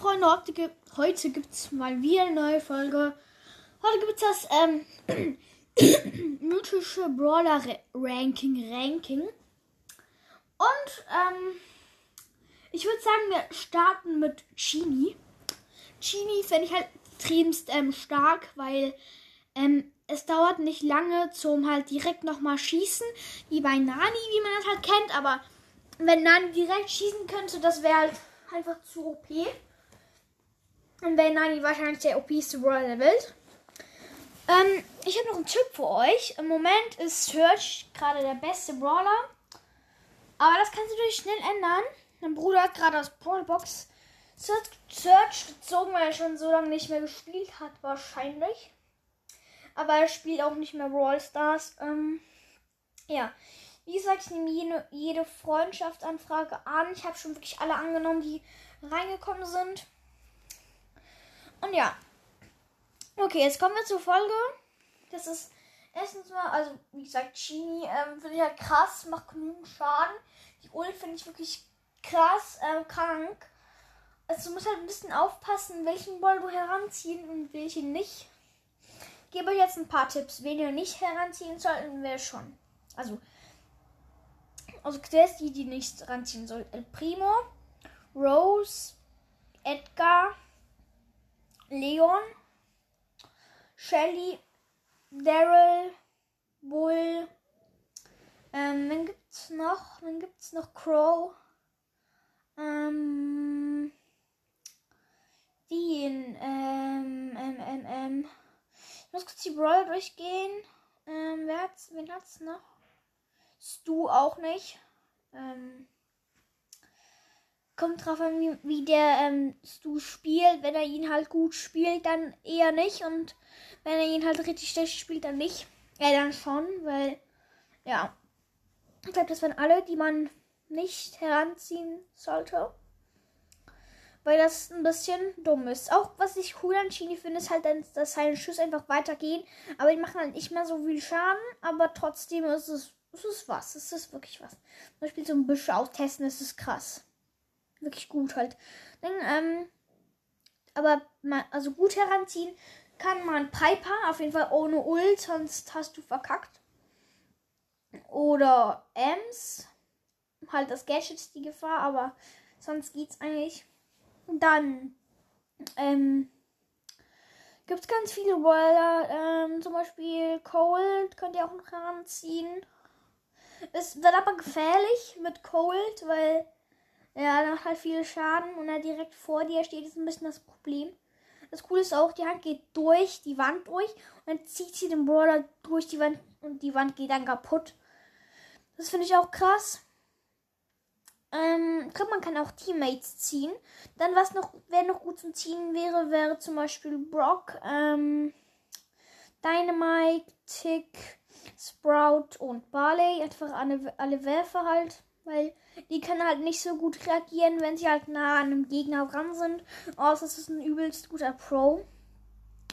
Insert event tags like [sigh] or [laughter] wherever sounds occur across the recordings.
Freunde, heute, gibt, heute gibt's mal wieder eine neue Folge. Heute gibt's das ähm, [clears throat] mythische Brawler Ranking Ranking. Und ähm, ich würde sagen, wir starten mit Chini. Chini finde ich halt extremst ähm, stark, weil ähm, es dauert nicht lange zum halt direkt nochmal schießen, wie bei Nani, wie man das halt kennt, aber wenn Nani direkt schießen könnte, das wäre halt einfach zu OP. Und wäre Nani wahrscheinlich der OPste Brawler der Welt. Ähm, ich habe noch einen Tipp für euch. Im Moment ist Search gerade der beste Brawler. Aber das kann sich natürlich schnell ändern. Mein Bruder hat gerade aus Brawlbox Search gezogen, weil er schon so lange nicht mehr gespielt hat, wahrscheinlich. Aber er spielt auch nicht mehr Brawl Stars. Ähm, ja, wie gesagt, ich nehme jede, jede Freundschaftsanfrage an. Ich habe schon wirklich alle angenommen, die reingekommen sind. Und ja. Okay, jetzt kommen wir zur Folge. Das ist erstens mal, also wie gesagt, Chini ähm, finde ich halt krass, macht genügend Schaden. Die Ult finde ich wirklich krass, ähm, krank. Also du musst halt ein bisschen aufpassen, welchen Ball du heranziehen und welchen nicht. Ich gebe euch jetzt ein paar Tipps, wen ihr nicht heranziehen sollten, wer schon. Also also zuerst die, die nicht ranziehen soll. El Primo, Rose, Edgar, Leon, Shelly, Daryl, Bull. Ähm, dann gibt's noch, dann gibt's noch Crow. Ähm, den, ähm, ähm, ähm, ähm. Ich muss kurz die Brawl durchgehen. Ähm, wer hat's, wen hat's noch? Stu auch nicht. Ähm, kommt drauf an, wie, wie der ähm, Stu spielt. Wenn er ihn halt gut spielt, dann eher nicht. Und wenn er ihn halt richtig schlecht spielt, dann nicht. Ja, dann schon, weil, ja. Ich glaube, das waren alle, die man nicht heranziehen sollte. Weil das ein bisschen dumm ist. Auch was ich cool an Chini finde, ist halt, dass seine Schüsse einfach weitergehen. Aber die machen halt nicht mehr so viel Schaden. Aber trotzdem ist es ist was. Es ist wirklich was. Zum Beispiel so ein Büsche austesten, das ist krass. Wirklich gut halt. Dann, ähm, aber man, also gut heranziehen kann man Piper, auf jeden Fall ohne Ult, sonst hast du verkackt. Oder Ems. Halt das Gadget ist die Gefahr, aber sonst geht's eigentlich. Dann, ähm, gibt es ganz viele Brawler, ähm, zum Beispiel Cold könnt ihr auch noch heranziehen. Es wird aber gefährlich mit Cold, weil er macht halt viel Schaden und er direkt vor dir steht, ist ein bisschen das Problem. Das Coole ist auch, die Hand geht durch die Wand durch und dann zieht sie den Brawler durch die Wand und die Wand geht dann kaputt. Das finde ich auch krass. Ähm, man kann auch Teammates ziehen. Dann, was noch, wer noch gut zum Ziehen wäre, wäre zum Beispiel Brock, ähm, Dynamite, Tick, Sprout und Barley. Einfach alle, alle Werfer halt. Weil die können halt nicht so gut reagieren, wenn sie halt nah an einem Gegner dran sind. Außer es ist ein übelst guter Pro.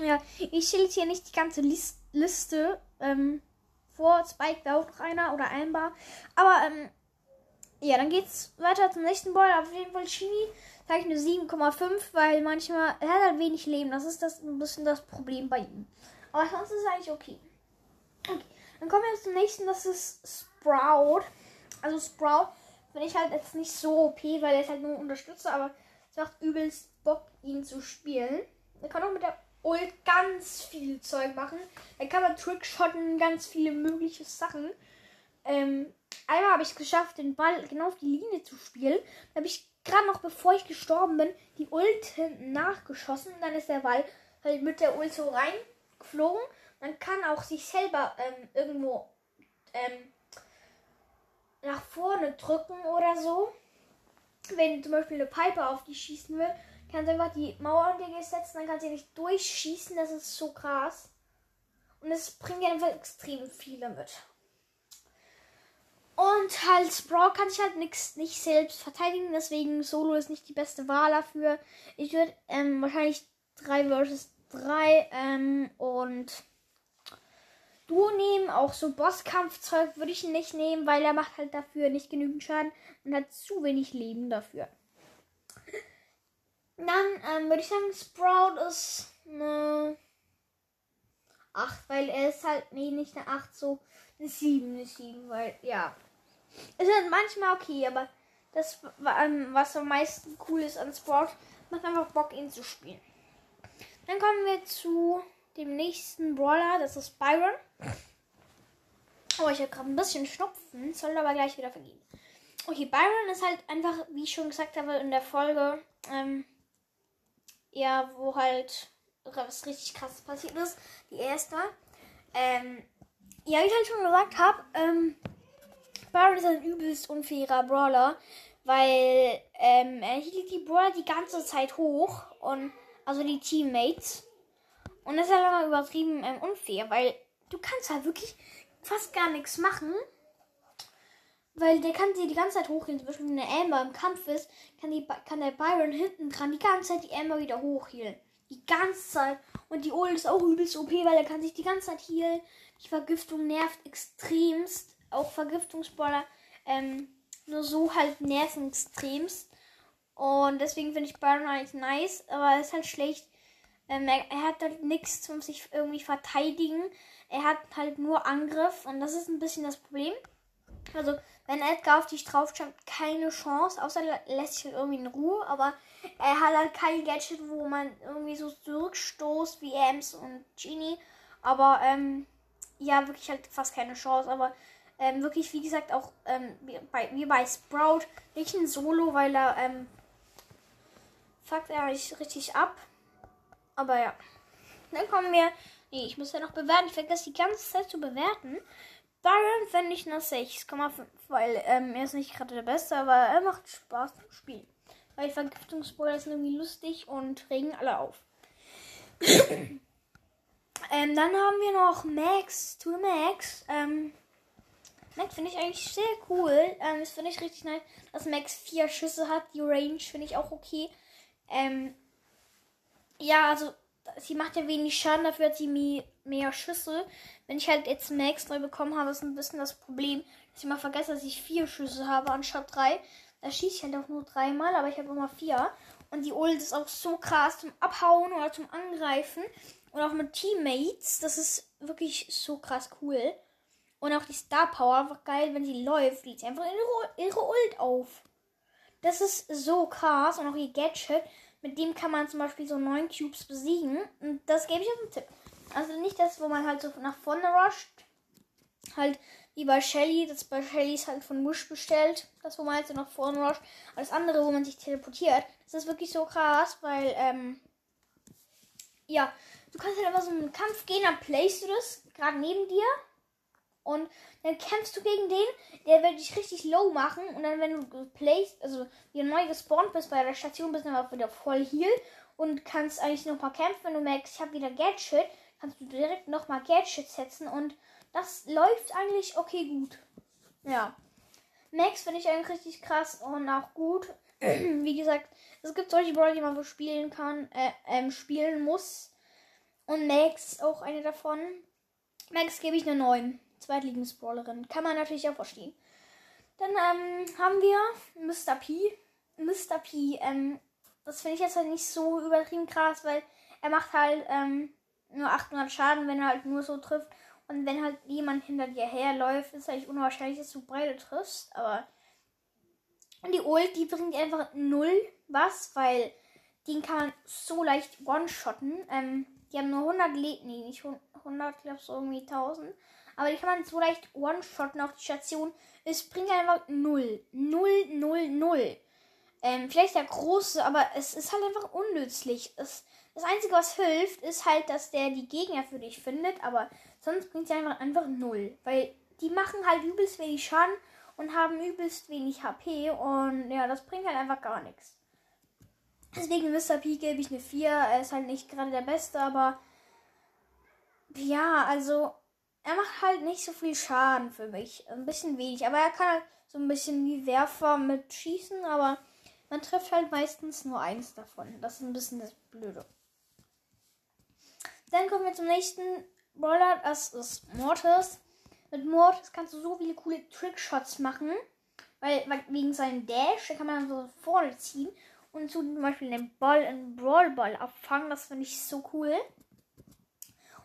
Ja, ich stelle hier nicht die ganze List Liste ähm, vor. Spike wäre auch noch einer oder Amber. Aber ähm, ja, dann geht's weiter zum nächsten Ball. Auf jeden Fall Chini sage ich eine 7,5, weil manchmal er hat halt wenig Leben. Das ist das ein bisschen das Problem bei ihm. Aber sonst ist es eigentlich okay. Okay. Dann kommen wir zum nächsten, das ist Sprout. Also Sprout finde ich halt jetzt nicht so OP, weil er ist halt nur Unterstützer, aber es macht übelst Bock, ihn zu spielen. Er kann auch mit der Ult ganz viel Zeug machen. Er kann man Trickshotten, ganz viele mögliche Sachen. Ähm, einmal habe ich es geschafft, den Ball genau auf die Linie zu spielen. Da habe ich gerade noch, bevor ich gestorben bin, die Ult hinten nachgeschossen. Dann ist der Ball halt mit der Ult so reingeflogen. Man kann auch sich selber ähm, irgendwo ähm, nach vorne drücken oder so. Wenn zum Beispiel eine Piper auf die schießen will, kann sie einfach die Mauer unter dir setzen, dann kann sie nicht durchschießen. Das ist so krass. Und es bringt einfach extrem viele mit. Und halt, Brawl kann ich halt nix, nicht selbst verteidigen, deswegen Solo ist nicht die beste Wahl dafür. Ich würde ähm, wahrscheinlich 3 vs 3 ähm, und Duo nehmen. Auch so Bosskampfzeug würde ich nicht nehmen, weil er macht halt dafür nicht genügend Schaden und hat zu wenig Leben dafür. Dann ähm, würde ich sagen, Sprout ist eine 8, weil er ist halt, nee, nicht eine 8, so eine 7, eine 7, weil, ja. Ist halt manchmal okay, aber das, ähm, was am meisten cool ist an Sprout, macht einfach Bock, ihn zu spielen. Dann kommen wir zu dem nächsten Brawler, das ist Byron. Oh, ich habe gerade ein bisschen Schnupfen, soll aber gleich wieder vergehen. Okay, Byron ist halt einfach, wie ich schon gesagt habe in der Folge, ähm, ja, wo halt was richtig krasses passiert ist. Die erste. Ähm, ja, wie ich halt schon gesagt habe, ähm, Byron ist ein übelst unfairer Brawler, weil ähm, er hielt die Brawler die ganze Zeit hoch und also die Teammates. Und das ist halt immer übertrieben ähm, unfair, weil du kannst halt wirklich fast gar nichts machen. Weil der kann sie die ganze Zeit hochgehen. Zum Beispiel, wenn der Amber im Kampf ist, kann, die, kann der Byron hinten dran die ganze Zeit die Amber wieder hochhielen. Die ganze Zeit. Und die Ult ist auch übelst OP, weil er kann sich die ganze Zeit healen. Die Vergiftung nervt extremst. Auch Vergiftungsballer. Ähm, nur so halt nerven extremst. Und deswegen finde ich Byron eigentlich nice. Aber er ist halt schlecht. Ähm, er, er, hat halt nichts zum sich irgendwie verteidigen. Er hat halt nur Angriff. Und das ist ein bisschen das Problem. Also, wenn Edgar auf dich drauf schaut, keine Chance. Außer er lässt sich halt irgendwie in Ruhe. Aber er hat halt kein Gadget, wo man irgendwie so zurückstoßt wie Ems und Genie. Aber ähm, ja, wirklich halt fast keine Chance. Aber ähm, wirklich, wie gesagt, auch ähm, wie, bei, wie bei Sprout, nicht ein Solo, weil er ähm, fuckt er richtig ab. Aber ja. Dann kommen wir. Nee, ich muss ja noch bewerten. Ich vergesse die ganze Zeit zu bewerten. Byron fände ich eine 6,5, weil ähm, er ist nicht gerade der Beste, aber er macht Spaß zu spielen. Weil Vergiftungsboiler sind irgendwie lustig und regen alle auf. [coughs] ähm, dann haben wir noch Max to Max. Ähm, Max finde ich eigentlich sehr cool. Ähm, das finde ich richtig nice, dass Max vier Schüsse hat. Die Range finde ich auch okay. Ähm, ja, also sie macht ja wenig Schaden, dafür hat sie mehr, Schüsse. Wenn ich halt jetzt Max neu bekommen habe, ist ein bisschen das Problem, dass ich mal vergesse, dass ich vier Schüsse habe anstatt drei. Da schieße ich halt auch nur dreimal, aber ich habe immer vier. Und die Ult ist auch so krass zum Abhauen oder zum Angreifen. Und auch mit Teammates. Das ist wirklich so krass cool. Und auch die Star Power, einfach geil, wenn sie läuft, lädt sie einfach ihre, ihre Ult auf. Das ist so krass. Und auch ihr Gadget, mit dem kann man zum Beispiel so neun Cubes besiegen. Und das gebe ich auf den Tipp. Also nicht das, wo man halt so nach vorne rusht. Halt wie bei Shelly. Das bei Shelly ist halt von Mush bestellt. Das, wo man halt so nach vorne rusht. Alles andere, wo man sich teleportiert. Das ist wirklich so krass, weil, ähm, ja, du kannst halt einfach so einen Kampf gehen, dann playst du das gerade neben dir. Und dann kämpfst du gegen den, der wird dich richtig low machen. Und dann, wenn du playst, also wieder neu gespawnt bist bei der Station, bist du dann wieder voll heal. Und kannst eigentlich noch mal kämpfen, wenn du merkst, ich habe wieder Gadget, kannst du direkt noch mal Gadget setzen. Und das läuft eigentlich okay gut. Ja. Max finde ich eigentlich richtig krass und auch gut. [clears throat] Wie gesagt, es gibt solche Brawler, die man spielen kann, äh, ähm, spielen muss. Und Max auch eine davon. Max gebe ich eine 9. Zweitlieblingsbrawlerin. Kann man natürlich auch verstehen. Dann ähm, haben wir Mr. P. Mr. P, ähm, das finde ich jetzt halt nicht so übertrieben krass, weil er macht halt ähm, nur 800 Schaden, wenn er halt nur so trifft. Und wenn halt jemand hinter dir herläuft, ist eigentlich unwahrscheinlich, dass du beide triffst. Aber die Ult, die bringt einfach null was, weil den kann man so leicht one-shotten. Ähm, die haben nur 100 Leben, nee, nicht 100, ich glaube so irgendwie 1000. Aber die kann man so leicht one-shotten auf die Station. Es bringt einfach null. Null, null, null. Ähm, vielleicht der große, aber es ist halt einfach unnützlich. Es, das Einzige, was hilft, ist halt, dass der die Gegner für dich findet. Aber sonst bringt sie einfach, einfach null. Weil die machen halt übelst wenig Schaden und haben übelst wenig HP. Und ja, das bringt halt einfach gar nichts. Deswegen Mr. P gebe ich eine 4. Er ist halt nicht gerade der Beste, aber ja, also er macht halt nicht so viel Schaden für mich. Ein bisschen wenig. Aber er kann halt so ein bisschen wie Werfer mit schießen, aber man trifft halt meistens nur eins davon. Das ist ein bisschen das Blöde. Dann kommen wir zum nächsten Brawler. Das ist Mortis. Mit Mortis kannst du so viele coole Trickshots machen. Weil, wegen seinem Dash, da kann man so vorne ziehen und so zum Beispiel den Ball in Brawl Ball abfangen. Das finde ich so cool.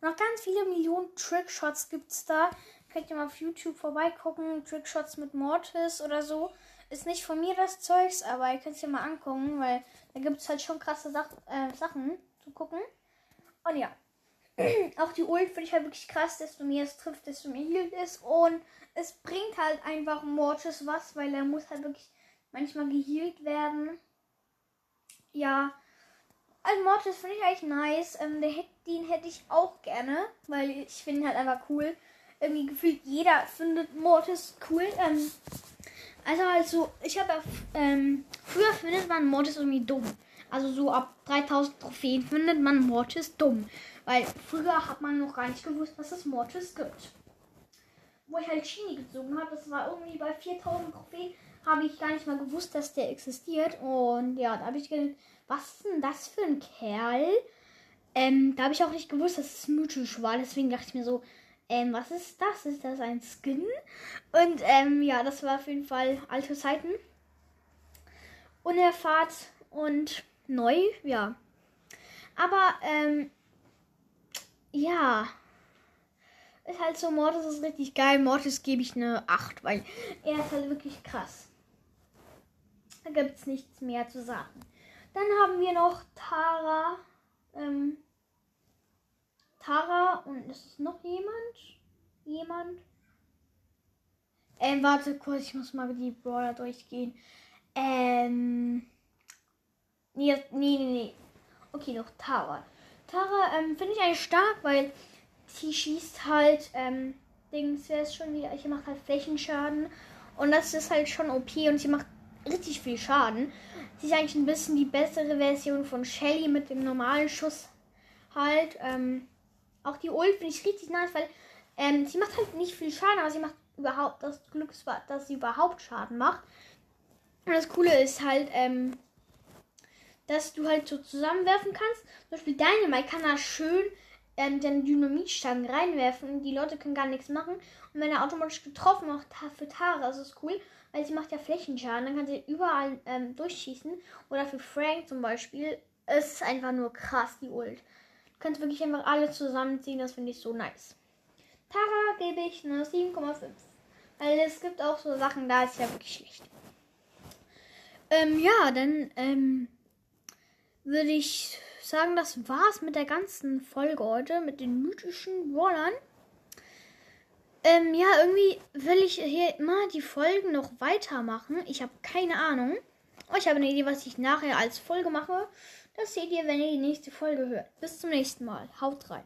Noch ganz viele Millionen Trickshots gibt es da. Könnt ihr mal auf YouTube vorbeigucken. Trickshots mit Mortis oder so. Ist nicht von mir das Zeugs, aber ihr könnt es ja mal angucken, weil da gibt es halt schon krasse Sach äh, Sachen zu gucken. Und ja. [clears throat] Auch die Ult finde ich halt wirklich krass. Desto mehr es trifft, desto mehr hielt es. Und es bringt halt einfach Mortis was, weil er muss halt wirklich manchmal gehealt werden. Ja. Also Mortis finde ich eigentlich nice. Ähm, der, den hätte ich auch gerne, weil ich finde ihn halt einfach cool. Irgendwie gefühlt jeder findet Mortis cool. Ähm, also also, ich habe ähm, früher findet man Mortis irgendwie dumm. Also so ab 3000 Trophäen findet man Mortis dumm. Weil früher hat man noch gar nicht gewusst, dass es Mortis gibt. Wo ich halt Chini gezogen habe, das war irgendwie bei 4000 Trophäen, habe ich gar nicht mal gewusst, dass der existiert. Und ja, da habe ich gedacht, was ist denn das für ein Kerl? Ähm, da habe ich auch nicht gewusst, dass es mythisch war. Deswegen dachte ich mir so, ähm, was ist das? Ist das ein Skin? Und ähm, ja, das war auf jeden Fall alte Zeiten. Unerfahrt und neu, ja. Aber ähm, ja. Ist halt so, Mortis ist richtig geil. Mortis gebe ich eine 8, weil er ist halt wirklich krass. Da gibt es nichts mehr zu sagen. Dann haben wir noch Tara. Ähm, Tara und ist es noch jemand? Jemand? Ähm, warte kurz, ich muss mal die Brawler durchgehen. Ähm. Nee, nee, nee. Okay, noch Tara. Tara ähm, finde ich eigentlich stark, weil sie schießt halt, ähm, Dings, wer ist schon wieder, sie macht halt Flächenschaden. Und das ist halt schon OP und sie macht richtig viel Schaden. Sie ist eigentlich ein bisschen die bessere Version von Shelly mit dem normalen Schuss halt. Ähm, auch die Ult finde ich richtig nice, weil ähm, sie macht halt nicht viel Schaden, aber sie macht überhaupt das Glück, dass sie überhaupt Schaden macht. Und das Coole ist halt, ähm, dass du halt so zusammenwerfen kannst. Zum Beispiel Dynamite kann da schön ähm, den Dynamitstangen reinwerfen die Leute können gar nichts machen. Und wenn er automatisch getroffen macht für Tara, das ist cool, weil sie macht ja Flächenschaden, dann kann sie überall ähm, durchschießen. Oder für Frank zum Beispiel. Es ist einfach nur krass, die Ult. Du kannst wirklich einfach alle zusammenziehen, das finde ich so nice. Tara gebe ich eine 7,5. Weil es gibt auch so Sachen, da ist ja wirklich schlecht. Ähm, ja, dann ähm, würde ich sagen, das war's mit der ganzen Folge heute, mit den mythischen Brawlern. Ähm, ja, irgendwie will ich hier immer die Folgen noch weitermachen. Ich habe keine Ahnung. Oh, ich habe eine Idee, was ich nachher als Folge mache. Das seht ihr, wenn ihr die nächste Folge hört. Bis zum nächsten Mal. Haut rein.